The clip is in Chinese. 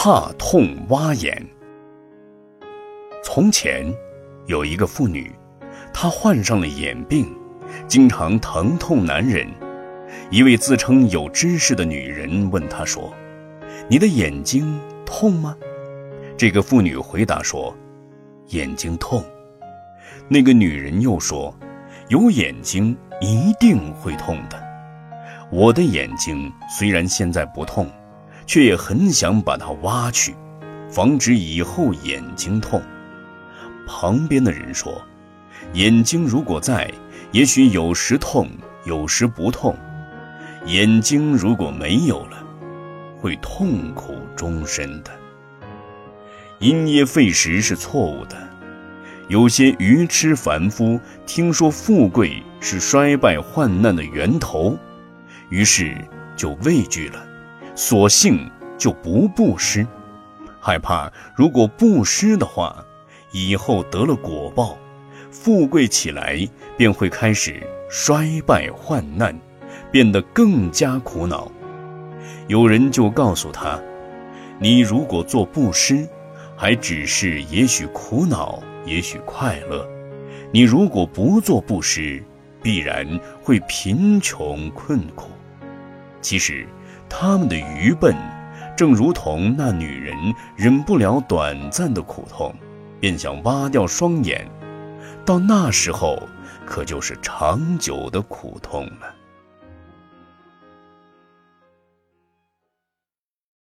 怕痛挖眼。从前，有一个妇女，她患上了眼病，经常疼痛难忍。一位自称有知识的女人问她说：“你的眼睛痛吗？”这个妇女回答说：“眼睛痛。”那个女人又说：“有眼睛一定会痛的。我的眼睛虽然现在不痛，却也很想把它挖去，防止以后眼睛痛。”旁边的人说：“眼睛如果在，也许有时痛，有时不痛；眼睛如果没有了，会痛苦终身的。因噎废食是错误的。有些愚痴凡夫听说富贵是衰败患难的源头，于是就畏惧了，索性就不布施，害怕如果布施的话。”以后得了果报，富贵起来便会开始衰败患难，变得更加苦恼。有人就告诉他：“你如果做布施，还只是也许苦恼，也许快乐；你如果不做布施，必然会贫穷困苦。”其实，他们的愚笨，正如同那女人忍不了短暂的苦痛。便想挖掉双眼，到那时候，可就是长久的苦痛了。